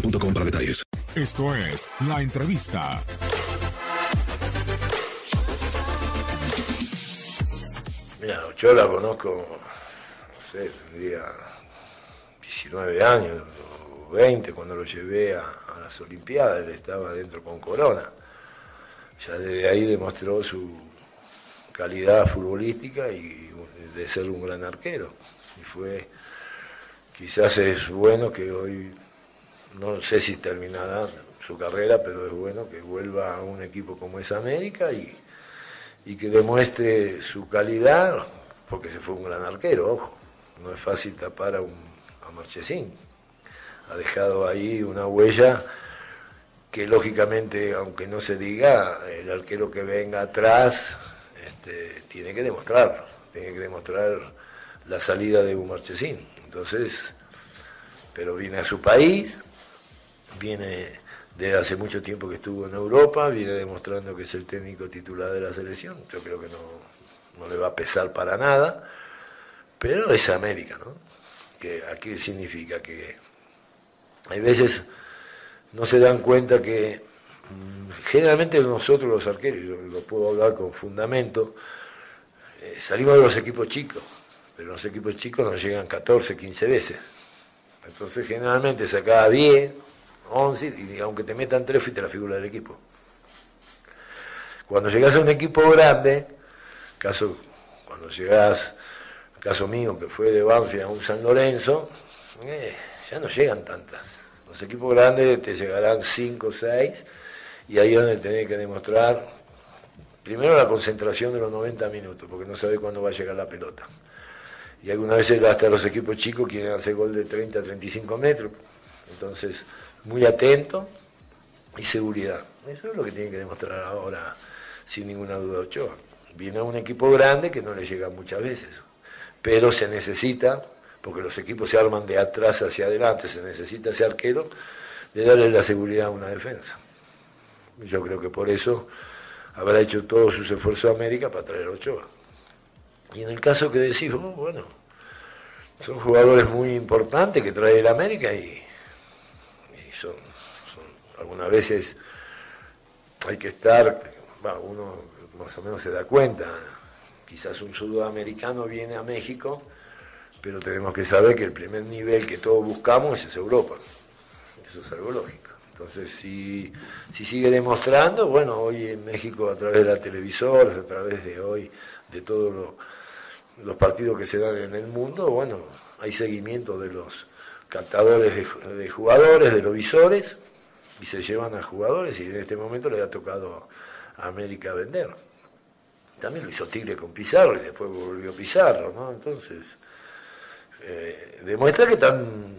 boostmobile.com para detalles. Esto es La Entrevista. Mira, yo la conozco, no sé, tendría 19 años o 20 cuando lo llevé a, a las Olimpiadas, él estaba dentro con Corona. Ya desde ahí demostró su calidad futbolística y de ser un gran arquero. Y fue, quizás es bueno que hoy, no sé si terminará su carrera, pero es bueno que vuelva a un equipo como es América y, y que demuestre su calidad, porque se fue un gran arquero, ojo. No es fácil tapar a, un, a Marchesín. Ha dejado ahí una huella que lógicamente, aunque no se diga, el arquero que venga atrás este, tiene que demostrarlo, tiene que demostrar la salida de un Marchesín. Entonces, pero viene a su país, viene desde hace mucho tiempo que estuvo en Europa, viene demostrando que es el técnico titular de la selección, yo creo que no, no le va a pesar para nada, pero es América, ¿no? Que aquí significa que hay veces no se dan cuenta que mm, generalmente nosotros los arqueros, yo lo puedo hablar con fundamento, eh, salimos de los equipos chicos, pero los equipos chicos nos llegan 14, 15 veces. Entonces generalmente sacaba 10, 11 y aunque te metan 3 fuiste la figura del equipo. Cuando llegas a un equipo grande, caso cuando llegás, caso mío que fue de Banfield a un San Lorenzo, eh, ya no llegan tantas. Los equipos grandes te llegarán 5 o 6 y ahí es donde tenés que demostrar primero la concentración de los 90 minutos, porque no sabés cuándo va a llegar la pelota. Y algunas veces hasta los equipos chicos quieren hacer gol de 30 a 35 metros. Entonces, muy atento y seguridad. Eso es lo que tiene que demostrar ahora, sin ninguna duda, Ochoa. Viene a un equipo grande que no le llega muchas veces, pero se necesita, porque los equipos se arman de atrás hacia adelante, se necesita ese arquero de darle la seguridad a una defensa. Yo creo que por eso habrá hecho todos sus esfuerzos América para traer a Ochoa. Y en el caso que decís, bueno, son jugadores muy importantes que trae el América y son, algunas veces hay que estar, uno más o menos se da cuenta, quizás un sudamericano viene a México, pero tenemos que saber que el primer nivel que todos buscamos es Europa, eso es algo lógico. Entonces, si, si sigue demostrando, bueno, hoy en México a través de la televisora, a través de hoy, de todos lo, los partidos que se dan en el mundo, bueno, hay seguimiento de los catadores de, jugadores, de los visores, y se llevan a jugadores y en este momento le ha tocado a América vender. También lo hizo Tigre con Pizarro y después volvió Pizarro, ¿no? Entonces, eh, demuestra que están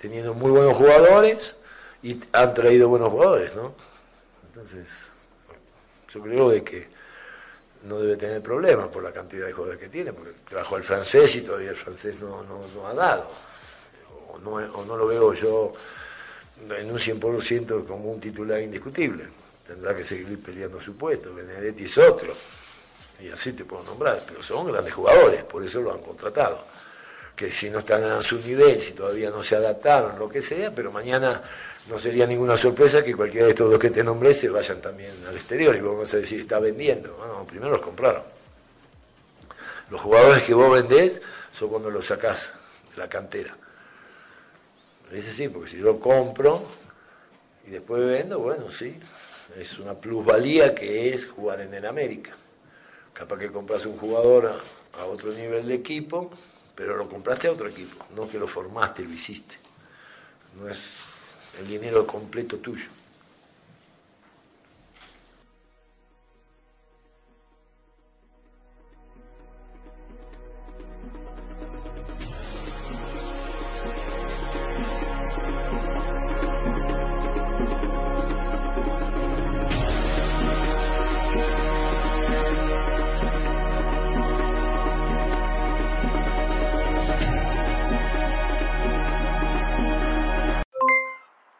teniendo muy buenos jugadores y han traído buenos jugadores, ¿no? Entonces, yo creo de que no debe tener problemas por la cantidad de jugadores que tiene, porque trajo al francés y todavía el francés no, no, ha dado. No, o no, lo veo yo en un 100% como un titular indiscutible. Tendrá que seguir peleando su puesto. Benedetti es otro. Y así te puedo nombrar. Pero son grandes jugadores, por eso lo han contratado. Que si no están a su nivel, si todavía no se adaptaron, lo que sea, pero mañana no sería ninguna sorpresa que cualquiera de estos dos que te nombré se vayan también al exterior y vamos a decir, está vendiendo. Bueno, primero los compraron. Los jugadores que vos vendés son cuando los sacás de la cantera. Es sí, porque si yo compro y después vendo, bueno, sí, es una plusvalía que es jugar en el América. Capaz que compras un jugador a, a otro nivel de equipo, pero lo compraste a otro equipo, no que lo formaste, lo hiciste. No es el dinero completo tuyo.